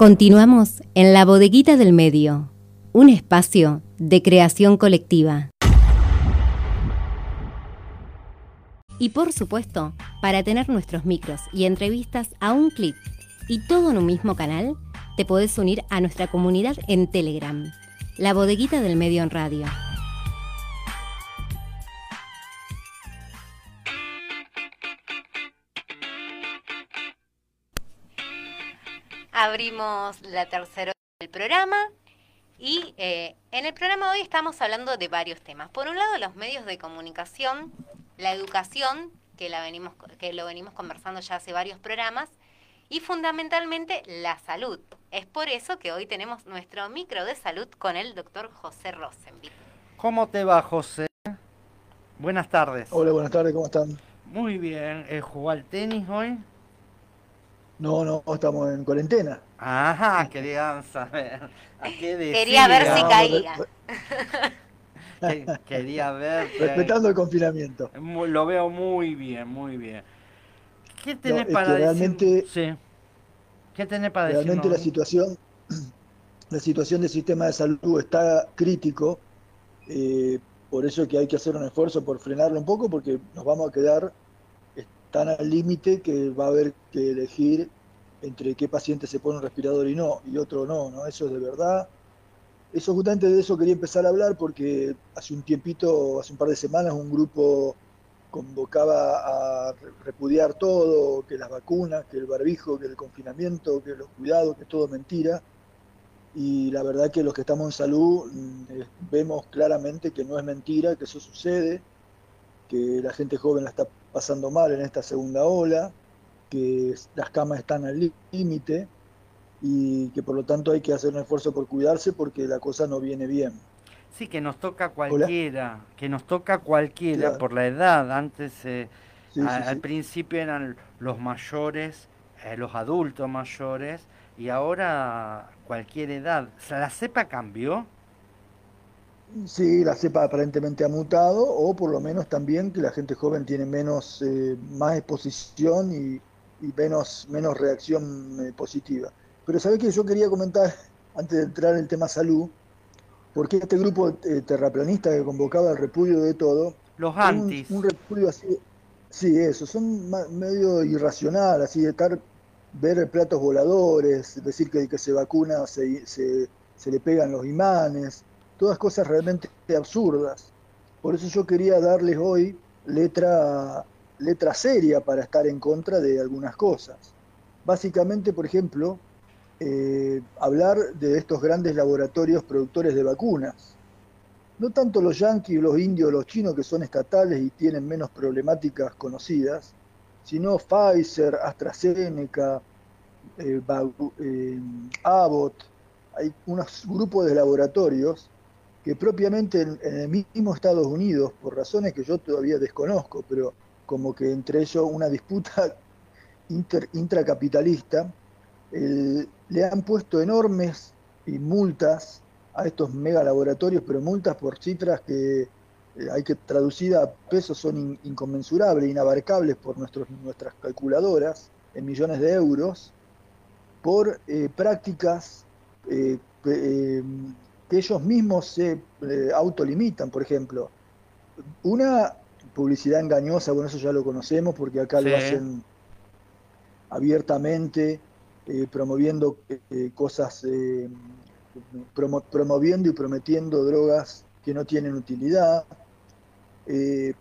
Continuamos en la bodeguita del medio, un espacio de creación colectiva. Y por supuesto, para tener nuestros micros y entrevistas a un clic y todo en un mismo canal, te podés unir a nuestra comunidad en Telegram, la bodeguita del medio en radio. Abrimos la tercera del programa y eh, en el programa de hoy estamos hablando de varios temas. Por un lado, los medios de comunicación, la educación, que, la venimos, que lo venimos conversando ya hace varios programas, y fundamentalmente la salud. Es por eso que hoy tenemos nuestro micro de salud con el doctor José Rosenville. ¿Cómo te va, José? Buenas tardes. Hola, buenas tardes, ¿cómo están? Muy bien. Eh, ¿Jugó al tenis hoy? No, no, estamos en cuarentena. Ajá, quería saber. Quería ver si caía. quería ver. Respetando el confinamiento. Lo veo muy bien, muy bien. ¿Qué tenés para decir? Realmente, sí. ¿Qué tenés para decir? Realmente la situación, la situación del sistema de salud está crítico. Eh, por eso es que hay que hacer un esfuerzo por frenarlo un poco, porque nos vamos a quedar tan al límite que va a haber que elegir entre qué paciente se pone un respirador y no, y otro no, ¿no? Eso es de verdad. Eso justamente de eso quería empezar a hablar porque hace un tiempito, hace un par de semanas, un grupo convocaba a repudiar todo, que las vacunas, que el barbijo, que el confinamiento, que los cuidados, que todo mentira. Y la verdad que los que estamos en salud mm, eh, vemos claramente que no es mentira, que eso sucede, que la gente joven la está pasando mal en esta segunda ola, que las camas están al límite y que por lo tanto hay que hacer un esfuerzo por cuidarse porque la cosa no viene bien. Sí, que nos toca cualquiera, que nos toca cualquiera por la edad. Antes, eh, al principio eran los mayores, eh, los adultos mayores, y ahora cualquier edad. ¿La cepa cambió? Sí, la cepa aparentemente ha mutado, o por lo menos también que la gente joven tiene menos, eh, más exposición y, menos, menos reacción eh, positiva. Pero sabés que yo quería comentar, antes de entrar en el tema salud, porque este grupo eh, terraplanista que convocaba el repudio de todo, los antis. Un, repudio así, sí, eso, son medio irracional, así de estar, ver platos voladores, decir que, que se vacuna, se, se, se le pegan los imanes todas cosas realmente absurdas. Por eso yo quería darles hoy letra, letra seria para estar en contra de algunas cosas. Básicamente, por ejemplo, eh, hablar de estos grandes laboratorios productores de vacunas. No tanto los yanquis, los indios, los chinos que son estatales y tienen menos problemáticas conocidas, sino Pfizer, AstraZeneca, eh, eh, Abbott, hay unos grupos de laboratorios que propiamente en, el mismo Estados Unidos, por razones que yo todavía desconozco, pero como que entre ellos una disputa intracapitalista, le han puesto enormes multas a estos mega laboratorios, pero multas por cifras que eh, hay que traducir a pesos son inconmensurables, inabarcables por nuestros, nuestras calculadoras, en millones de euros, por eh, prácticas eh, que ellos mismos se eh, autolimitan, por ejemplo. Una publicidad engañosa, bueno, eso ya lo conocemos porque acá lo hacen abiertamente, eh, promoviendo eh, cosas, promoviendo y prometiendo drogas que no tienen utilidad.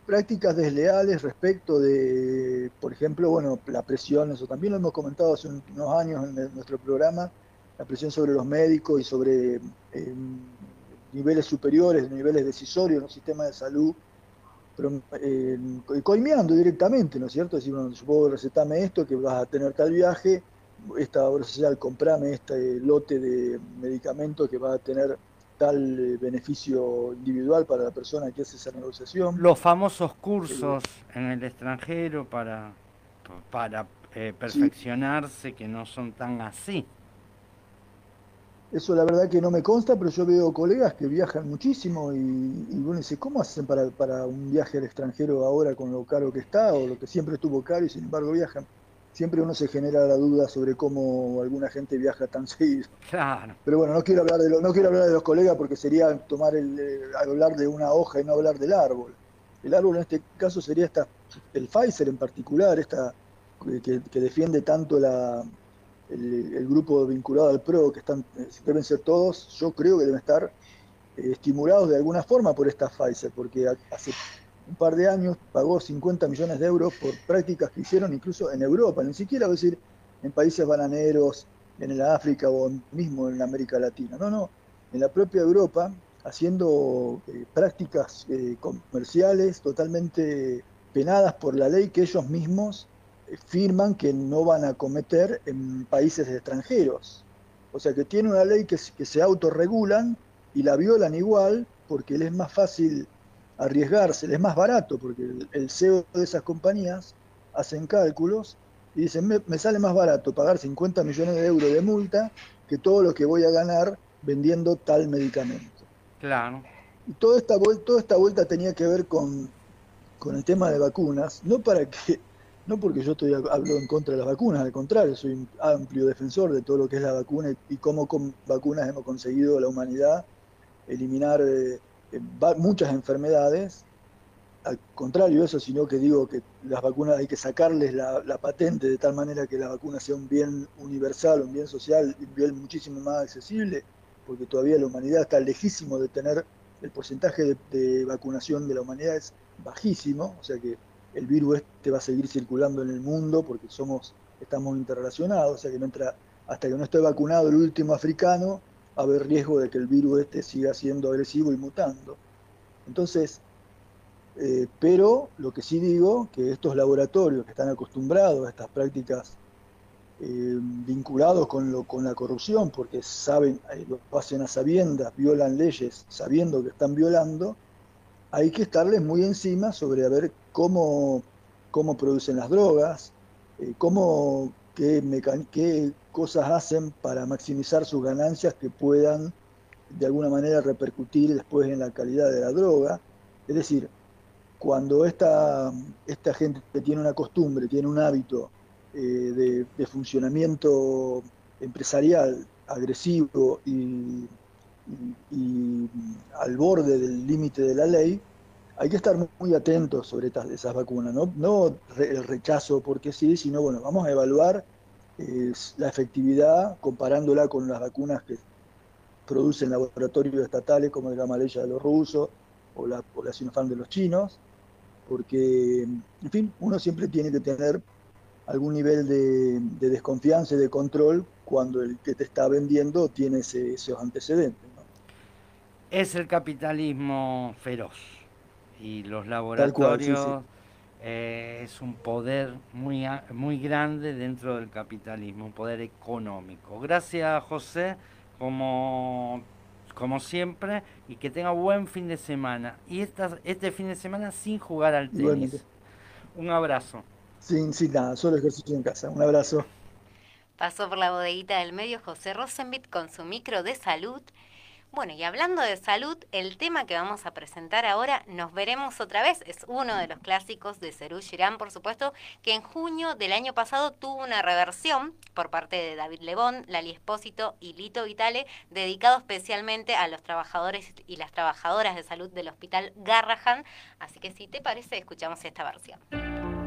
prácticas desleales respecto de, por ejemplo, bueno, la presión, eso también lo hemos comentado hace unos años en nuestro programa, la presión sobre los médicos y sobre eh, niveles superiores, niveles decisorios en un sistema de salud, pero, eh, coimeando directamente, ¿no es cierto? Decir, bueno, yo puedo recetarme esto, que vas a tener tal viaje, esta obra social, comprame este lote de medicamentos que va a tener tal eh, beneficio individual para la persona que hace esa negociación. Los famosos cursos en el extranjero para, para perfeccionarse que no son tan así. Eso la verdad que no me consta, pero yo veo colegas que viajan muchísimo y, y uno dice, ¿cómo hacen para, para un viaje al extranjero ahora con lo caro que está o lo que siempre estuvo caro y sin embargo viajan? siempre uno se genera la duda sobre cómo alguna gente viaja tan seguido. Claro. Pero bueno, no quiero hablar de no quiero hablar de los colegas porque sería tomar el, eh, hablar de una hoja y no hablar del árbol. El árbol en este caso sería esta, el Pfizer en particular, esta que, defiende tanto la, el, grupo vinculado al PRO, que están, eh, deben ser todos, yo creo que deben estar eh, estimulados de alguna forma por esta Pfizer, porque hace un par de años pagó 50 millones de euros por prácticas que hicieron incluso en Europa, ni siquiera a decir en países bananeros, en el África o mismo en América Latina. No, no, en la propia Europa, haciendo eh, prácticas eh, comerciales totalmente penadas por la ley que ellos mismos firman que no van a cometer en países extranjeros. O sea que tiene una ley que, que se autorregulan y la violan igual porque les es más fácil arriesgarse, es más barato, porque el, CEO de esas compañías hacen cálculos y dicen, me, sale más barato pagar 50 millones de euros de multa que todo lo que voy a ganar vendiendo tal medicamento. Claro. Y toda esta, vuelta, toda esta vuelta tenía que ver con, con el tema de vacunas, no para que no porque yo estoy hablo en contra de las vacunas, al contrario, soy un amplio defensor de todo lo que es la vacuna y, cómo con vacunas hemos conseguido la humanidad eliminar eh, muchas enfermedades, al contrario de eso, sino que digo que las vacunas hay que sacarles la, patente de tal manera que la vacuna sea un bien universal, un bien social, un bien muchísimo más accesible, porque todavía la humanidad está lejísimo de tener el porcentaje de, vacunación de la humanidad es bajísimo, o sea que el virus este va a seguir circulando en el mundo porque somos estamos interrelacionados, o sea que mientras hasta que no esté vacunado el último africano, haber riesgo de que el virus este siga siendo agresivo y mutando. Entonces, eh, pero lo que sí digo, que estos laboratorios que están acostumbrados a estas prácticas eh, vinculados con, lo, con la corrupción, porque saben, eh, lo hacen a sabiendas, violan leyes sabiendo que están violando, hay que estarles muy encima sobre a ver cómo, cómo producen las drogas, cómo, qué, qué cosas hacen para maximizar sus ganancias que puedan de alguna manera repercutir después en la calidad de la droga. Es decir, cuando esta, esta gente tiene una costumbre, tiene un hábito eh, de, funcionamiento empresarial agresivo y, al borde del límite de la ley, hay que estar muy atentos sobre esas vacunas, no, no el rechazo porque sí, sino bueno, vamos a evaluar es la efectividad comparándola con las vacunas que producen laboratorios estatales como la Gamaleya de los rusos o la, o Sinopharm de los chinos, porque, en fin, uno siempre tiene que tener algún nivel de, desconfianza y de control cuando el que te está vendiendo tiene esos antecedentes. Es el capitalismo feroz y los laboratorios... Eh, es un poder muy, muy grande dentro del capitalismo, un poder económico. Gracias José, como, como siempre, y que tenga buen fin de semana. Y esta, este fin de semana sin jugar al tenis. Un abrazo. Sin, sin nada, solo ejercicio en casa. Un abrazo. Pasó por la bodeguita del medio José Rosenbit con su micro de salud bueno, y hablando de salud, el tema que vamos a presentar ahora, Nos veremos otra vez, es uno de los clásicos de Cerú Girán, por supuesto, que en junio del año pasado tuvo una reversión por parte de David Lebón, Lali Espósito y Lito Vitale, dedicado especialmente a los trabajadores y las trabajadoras de salud del Hospital Garrahan. Así que si te parece, escuchamos esta versión.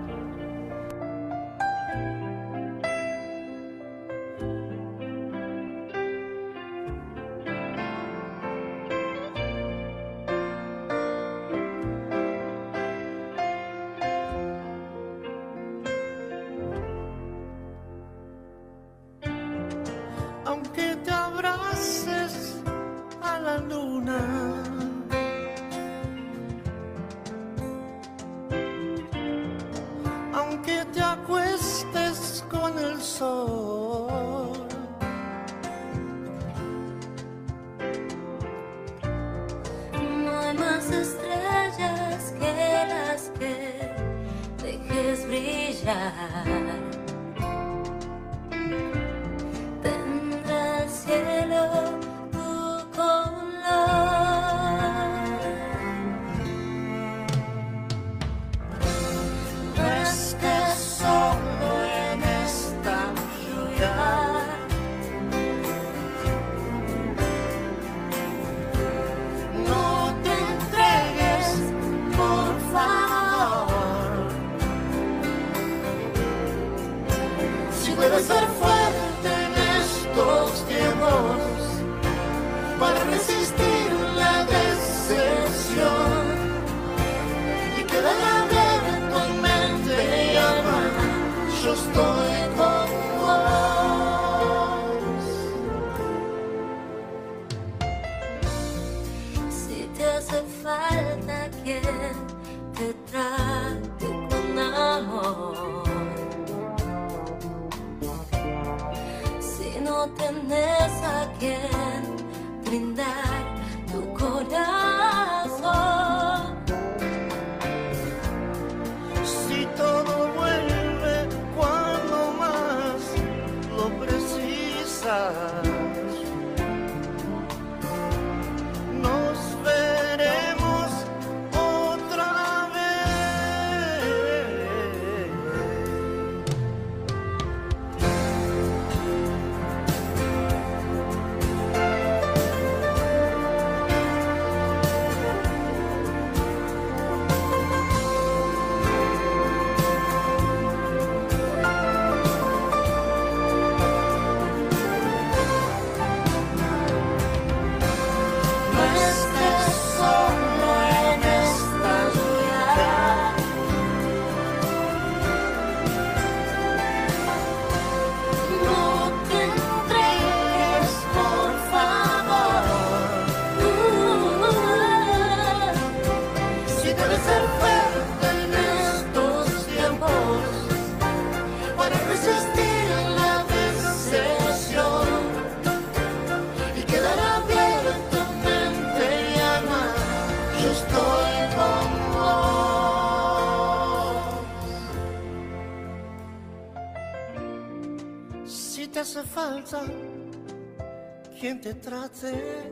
Quien te trate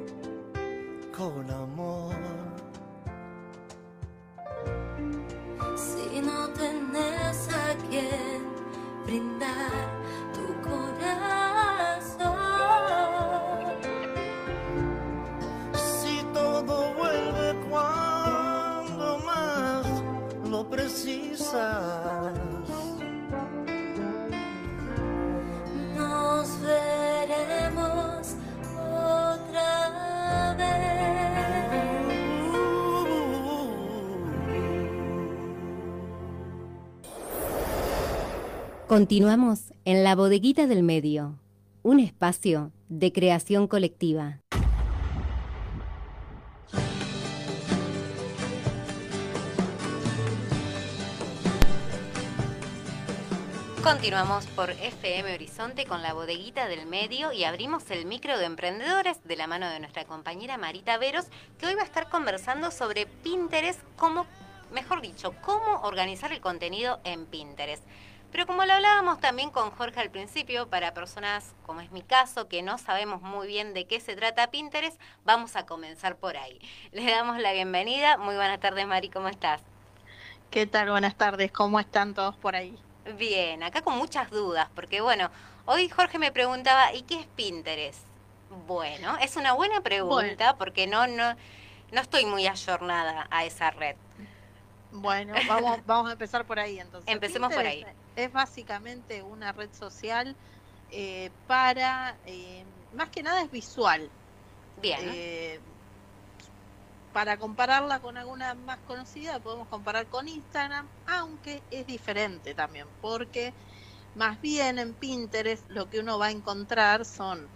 con amor. Continuamos en la bodeguita del medio, un espacio de creación colectiva. Continuamos por FM Horizonte con la bodeguita del medio y abrimos el micro de emprendedores de la mano de nuestra compañera Marita Veros, que hoy va a estar conversando sobre Pinterest, cómo, mejor dicho, cómo organizar el contenido en Pinterest. Pero como lo hablábamos también con Jorge al principio, para personas como es mi caso, que no sabemos muy bien de qué se trata Pinterest, vamos a comenzar por ahí. Le damos la bienvenida. Muy buenas tardes, Mari, ¿cómo estás? ¿Qué tal? Buenas tardes. ¿Cómo están todos por ahí? Bien, acá con muchas dudas, porque bueno, hoy Jorge me preguntaba, ¿y qué es Pinterest? Bueno, es una buena pregunta porque no, no, no estoy muy ayornada a esa red. Bueno, vamos, vamos a empezar por ahí entonces. Empecemos por ahí. Es básicamente una red social eh, para, eh, más que nada es visual. Bien, Eh, para compararla con alguna más conocida, podemos comparar con Instagram, aunque es diferente también, porque más bien en Pinterest lo que uno va a encontrar son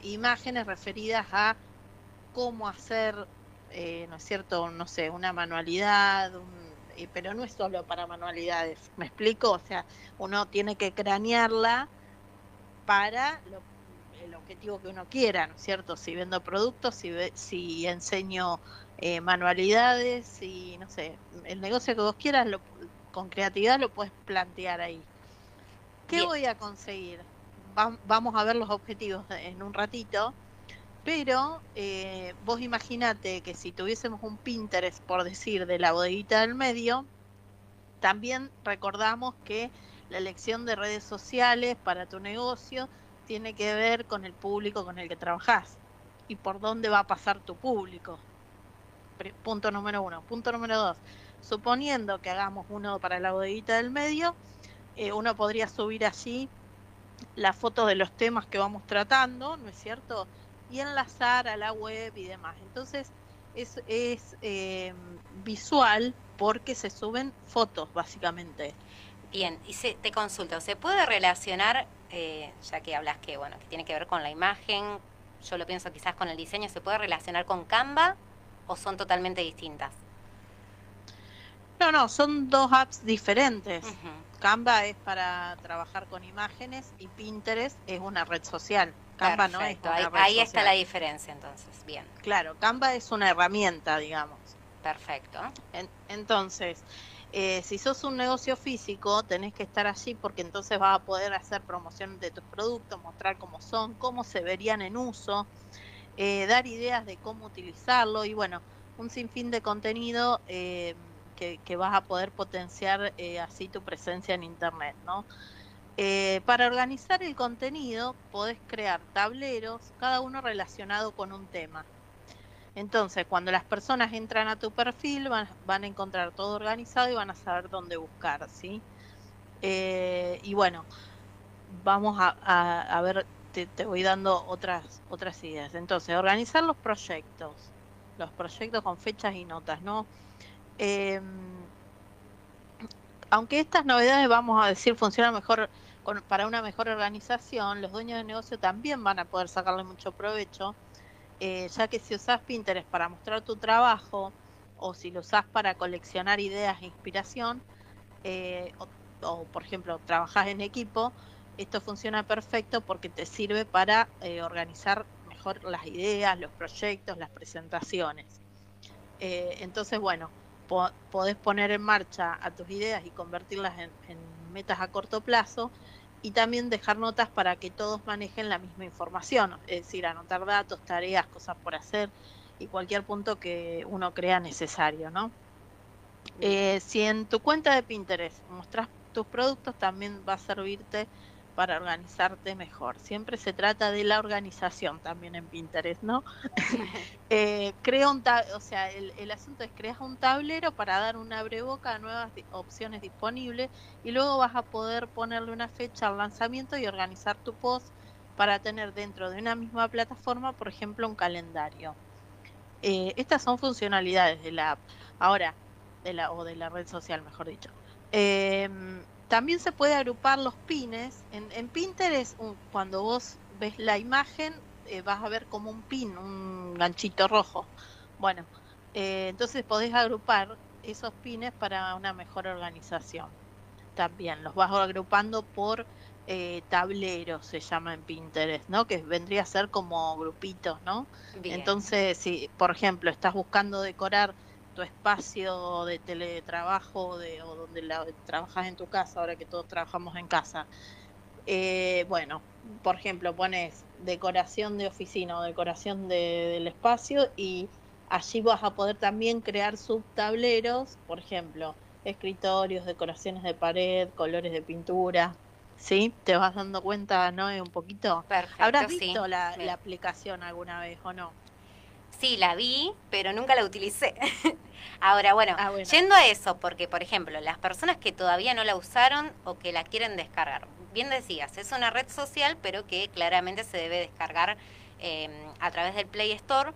imágenes referidas a cómo hacer, ¿no es cierto?, no sé, una manualidad, un- eh, pero no es solo para manualidades, ¿me explico? O sea, uno tiene que cranearla para lo- el objetivo que uno quiera, ¿no es cierto? Si vendo productos, si, ve- si enseño eh, manualidades, si, no sé, el negocio que vos quieras, lo- con creatividad lo puedes plantear ahí. ¿Qué Bien. voy a conseguir? Va- vamos a ver los objetivos en un ratito, pero eh, vos imaginate que si tuviésemos un Pinterest, por decir, de la bodeguita del medio, también recordamos que la elección de redes sociales para tu negocio tiene que ver con el público con el que trabajas y por dónde va a pasar tu público. Punto número uno. Punto número dos. Suponiendo que hagamos uno para la bodeguita del medio, eh, uno podría subir allí las fotos de los temas que vamos tratando, ¿no es cierto? Y enlazar a la web y demás. Entonces es, es eh, visual porque se suben fotos, básicamente. Bien, y se, te consulto, ¿se puede relacionar, eh, ya que hablas que, bueno, que tiene que ver con la imagen, yo lo pienso quizás con el diseño, ¿se puede relacionar con Canva o son totalmente distintas? No, no, son dos apps diferentes. Canva es para trabajar con imágenes y Pinterest es una red social. Canva no es una ahí, red ahí está la diferencia entonces, bien, Claro, Canva es una herramienta, digamos. perfecto. En- entonces, eh, si sos un negocio físico, tenés que estar allí porque entonces vas a poder hacer promoción de tus productos, mostrar cómo son, cómo se verían en uso, eh, dar ideas de cómo utilizarlo y bueno, un sinfín de contenido eh, que, vas a poder potenciar eh, así tu presencia en Internet, ¿no? Eh, para organizar el contenido podés crear tableros, cada uno relacionado con un tema. Entonces, cuando las personas entran a tu perfil, van, van a encontrar todo organizado y van a saber dónde buscar, ¿sí? Eh, y bueno, vamos a, a- a ver, te, te voy dando otras, otras ideas. Entonces, organizar los proyectos, los proyectos con fechas y notas, ¿no? Em, aunque estas novedades, vamos a decir, funcionan mejor para una mejor organización, los dueños de negocio también van a poder sacarle mucho provecho eh, ya que si usás Pinterest para mostrar tu trabajo o si lo usás para coleccionar ideas e inspiración, eh, o, por ejemplo trabajás en equipo, esto funciona perfecto porque te sirve para eh, organizar mejor las ideas, los proyectos, las presentaciones. Entonces, bueno, po- podés poner en marcha a tus ideas y convertirlas en, en metas a corto plazo y también dejar notas para que todos manejen la misma información, es decir, anotar datos, tareas, cosas por hacer y cualquier punto que uno crea necesario, ¿no? Eh, si en tu cuenta de Pinterest mostras tus productos, también va a servirte para organizarte mejor. Siempre se trata de la organización también en Pinterest, ¿no? eh, crea un o sea, el, el asunto es creas un tablero para dar una abreboca a nuevas di- opciones disponibles y luego vas a poder ponerle una fecha al lanzamiento y organizar tu post para tener dentro de una misma plataforma, por ejemplo, un calendario. Eh, estas son funcionalidades de la app. Ahora, de la, o de la red social, mejor dicho. Em, también se puede agrupar los pines. En, en Pinterest, un- cuando vos ves la imagen, eh, vas a ver como un pin, un ganchito rojo. Bueno, eh, entonces podés agrupar esos pines para una mejor organización. También los vas agrupando por eh, tableros, se llama en Pinterest, ¿no? Que vendría a ser como grupitos, ¿no? Bien. Entonces, si por ejemplo estás buscando decorar tu espacio de teletrabajo de, o donde la, trabajas en tu casa, ahora que todos trabajamos en casa, eh, bueno, por ejemplo, pones decoración de oficina o decoración de- del espacio y allí vas a poder también crear subtableros, por ejemplo, escritorios, decoraciones de pared, colores de pintura. ¿Sí? ¿Te vas dando cuenta, no? Un poquito. Perfecto, ¿Habrás sí. visto la aplicación alguna vez o no? Sí, la vi, pero nunca la utilicé. Ahora, bueno, Ah, bueno. yendo a eso, porque, por ejemplo, las personas que todavía no la usaron o que la quieren descargar, bien decías, es una red social, pero que claramente se debe descargar eh, a través del Play Store.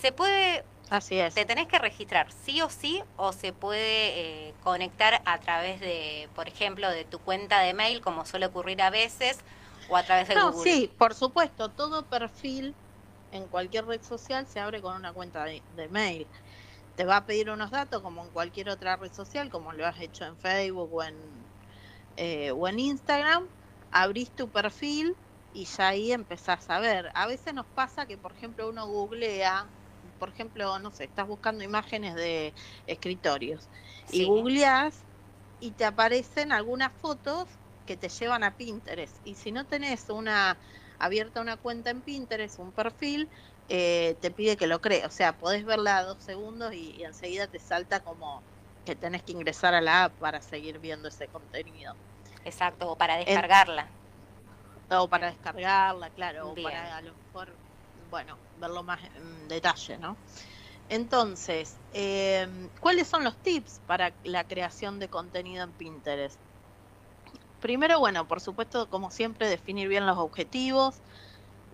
¿Se puede, Así es. te tenés que registrar sí o sí, o se puede eh, conectar a través de, por ejemplo, de tu cuenta de mail, como suele ocurrir a veces, o a través de No, Google? sí, por supuesto, todo perfil en cualquier red social se abre con una cuenta de, de mail. Te va a pedir unos datos como en cualquier otra red social, como lo has hecho en Facebook o en, eh, o en Instagram. Abrís tu perfil y ya ahí empezás a ver. A veces nos pasa que, por ejemplo, uno googlea, por ejemplo, no sé, estás buscando imágenes de escritorios y googleás y te aparecen algunas fotos que te llevan a Pinterest. Y si no tenés una abierta una cuenta en Pinterest, un perfil, eh, te pide que lo crees. O sea, podés verla dos segundos y, y enseguida te salta como que tenés que ingresar a la app para seguir viendo ese contenido. Exacto, o para descargarla. O para descargarla, claro, o para a lo mejor, bueno, verlo más en detalle, ¿no? Entonces, eh, ¿cuáles son los tips para la creación de contenido en Pinterest? Primero, bueno, por supuesto, como siempre, definir bien los objetivos.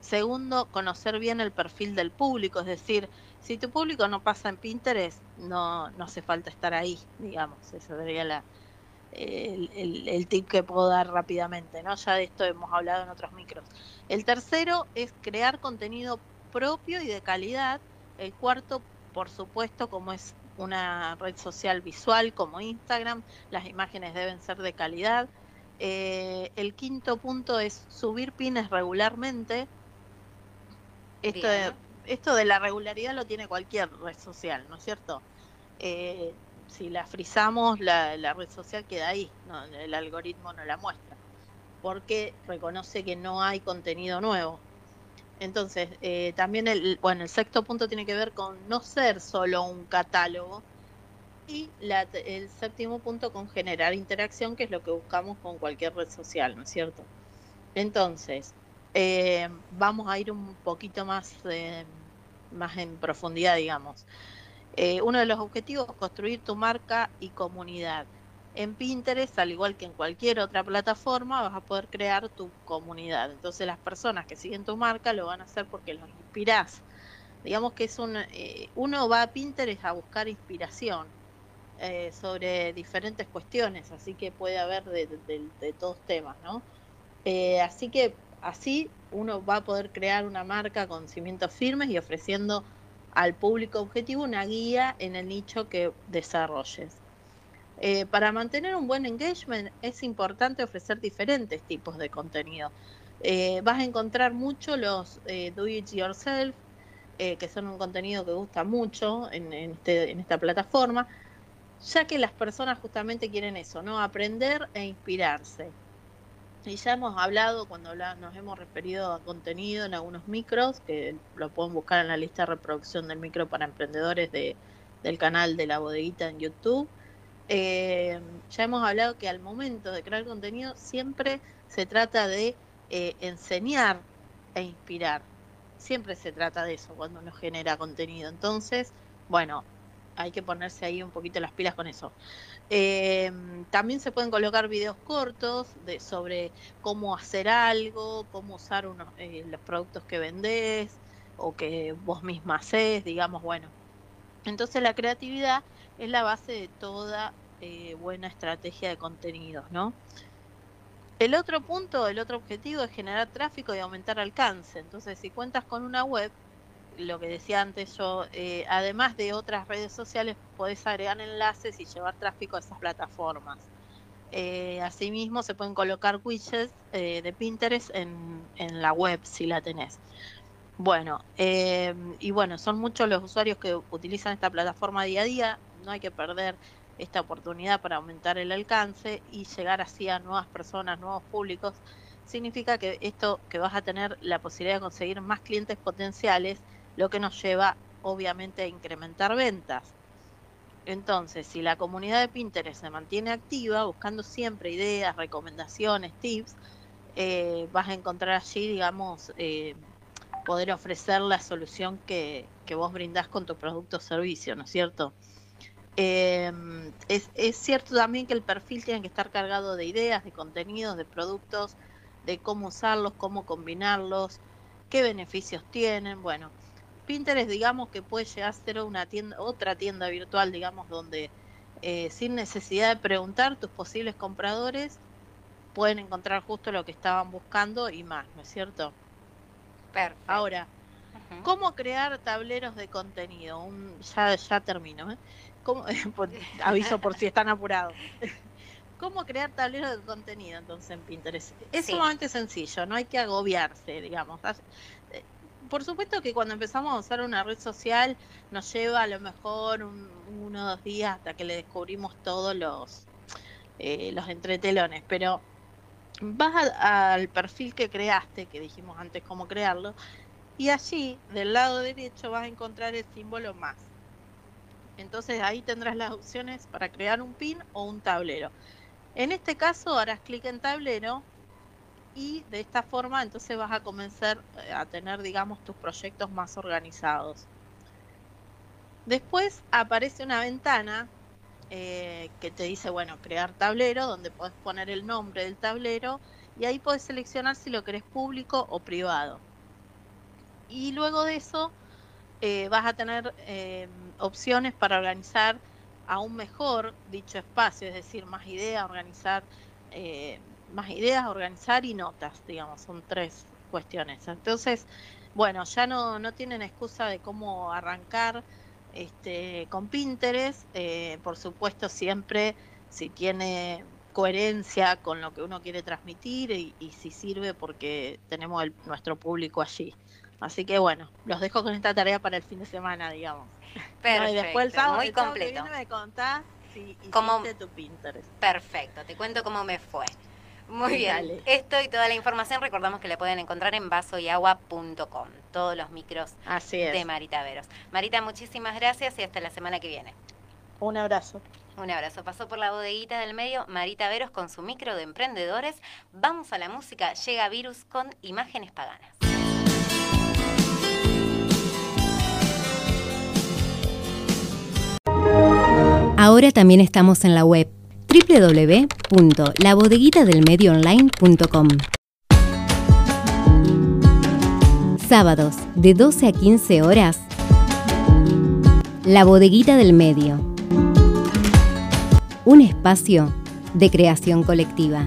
Segundo, conocer bien el perfil del público, es decir, si tu público no pasa en Pinterest, no, no hace falta estar ahí, digamos. Ese sería la, el, el, el, tip que puedo dar rápidamente, ¿no? Ya de esto hemos hablado en otros micros. El tercero es crear contenido propio y de calidad. El cuarto, por supuesto, como es una red social visual como Instagram, las imágenes deben ser de calidad. Eh, el quinto punto es subir pines regularmente. Esto de, esto de la regularidad lo tiene cualquier red social, ¿no es cierto? Eh, si la frizamos, la, la, red social queda ahí, no, el algoritmo no la muestra, porque reconoce que no hay contenido nuevo. Entonces, eh, también el, bueno, el sexto punto tiene que ver con no ser solo un catálogo y la, el séptimo punto con generar interacción, que es lo que buscamos con cualquier red social, ¿no es cierto? Entonces, eh, vamos a ir un poquito más, eh, más en profundidad, digamos. Eh, uno de los objetivos es construir tu marca y comunidad. En Pinterest, al igual que en cualquier otra plataforma, vas a poder crear tu comunidad. Entonces las personas que siguen tu marca lo van a hacer porque los inspirás. Digamos que es un, eh, uno va a Pinterest a buscar inspiración eh, sobre diferentes cuestiones, así que puede haber de, todos temas, ¿no? Eh, así que así uno va a poder crear una marca con cimientos firmes y ofreciendo al público objetivo una guía en el nicho que desarrolles. Eh, para mantener un buen engagement es importante ofrecer diferentes tipos de contenido. Vas a encontrar mucho los do it yourself, que son un contenido que gusta mucho en, este, en esta plataforma, ya que las personas justamente quieren eso, ¿no? Aprender e inspirarse. Y ya hemos hablado, cuando nos hemos referido a contenido en algunos micros, que lo pueden buscar en la lista de reproducción del micro para emprendedores de, del canal de la bodeguita en YouTube. Eh, ya hemos hablado que al momento de crear contenido siempre se trata de eh, enseñar e inspirar. Siempre se trata de eso cuando uno genera contenido. Entonces, bueno, hay que ponerse ahí un poquito las pilas con eso. Eh, también se pueden colocar videos cortos de, sobre cómo hacer algo, cómo usar unos, eh, los productos que vendés o que vos misma haces, digamos, bueno. Entonces la creatividad es la base de toda eh, buena estrategia de contenidos, ¿no? El otro punto, el otro objetivo es generar tráfico y aumentar alcance. Entonces, si cuentas con una web, lo que decía antes yo, eh, además de otras redes sociales, podés agregar enlaces y llevar tráfico a esas plataformas. Eh, asimismo, se pueden colocar widgets eh, de Pinterest en, en, la web si la tenés. Bueno, y bueno, son muchos los usuarios que utilizan esta plataforma día a día, no hay que perder esta oportunidad para aumentar el alcance y llegar así a nuevas personas, nuevos públicos. Significa que esto que vas a tener la posibilidad de conseguir más clientes potenciales lo que nos lleva obviamente a incrementar ventas. Entonces, si la comunidad de Pinterest se mantiene activa, buscando siempre ideas, recomendaciones, tips, eh, vas a encontrar allí, digamos, eh, poder ofrecer la solución que, que, vos brindás con tu producto o servicio, ¿no es cierto? Eh, es, es cierto también que el perfil tiene que estar cargado de ideas, de contenidos, de productos, de cómo usarlos, cómo combinarlos, qué beneficios tienen, bueno, Pinterest, digamos que puede llegar a ser una tienda, otra tienda virtual, digamos, donde eh, sin necesidad de preguntar, tus posibles compradores pueden encontrar justo lo que estaban buscando y más, ¿no es cierto? Perfecto. Ahora, uh -huh. ¿cómo crear tableros de contenido? Un, ya, ya termino, ¿eh? ¿Cómo, aviso por si están apurados. ¿Cómo crear tableros de contenido entonces en Pinterest? Es sí. sumamente sencillo, no hay que agobiarse, digamos por supuesto que cuando empezamos a usar una red social nos lleva a lo mejor un, uno o dos días hasta que le descubrimos todos los, eh, los entretelones, pero vas al perfil que creaste, que dijimos antes cómo crearlo, y allí del lado derecho vas a encontrar el símbolo más. Entonces ahí tendrás las opciones para crear un pin o un tablero. En este caso harás clic en tablero y de esta forma entonces vas a comenzar eh, a tener, digamos, tus proyectos más organizados. Después aparece una ventana eh, que te dice, bueno, crear tablero, donde podés poner el nombre del tablero y ahí podés seleccionar si lo querés público o privado. Y luego de eso eh, vas a tener opciones para organizar aún mejor dicho espacio, es decir, más ideas, organizar, más ideas, organizar y notas, digamos, son tres cuestiones. Entonces, bueno, ya no, no tienen excusa de cómo arrancar este, con Pinterest, eh, por supuesto siempre si tiene coherencia con lo que uno quiere transmitir y, si sirve porque tenemos nuestro público allí. Así que bueno, los dejo con esta tarea para el fin de semana, digamos. Perfecto, y después el sábado, muy completo. me contás si hiciste tu Pinterest. Perfecto, te cuento cómo me fue. Muy bien. Esto y toda la información recordamos que la pueden encontrar en vasoyagua.com. Todos los micros de Marita Veros. Marita, muchísimas gracias y hasta la semana que viene. Un abrazo. Un abrazo. Pasó por la bodeguita del medio Marita Veros con su micro de emprendedores. Vamos a la música. Llega Virus con imágenes paganas. Ahora también estamos en la web www.labodeguitadelmedioonline.com. Sábados de 12 a 15 horas. La Bodeguita del Medio. Un espacio de creación colectiva.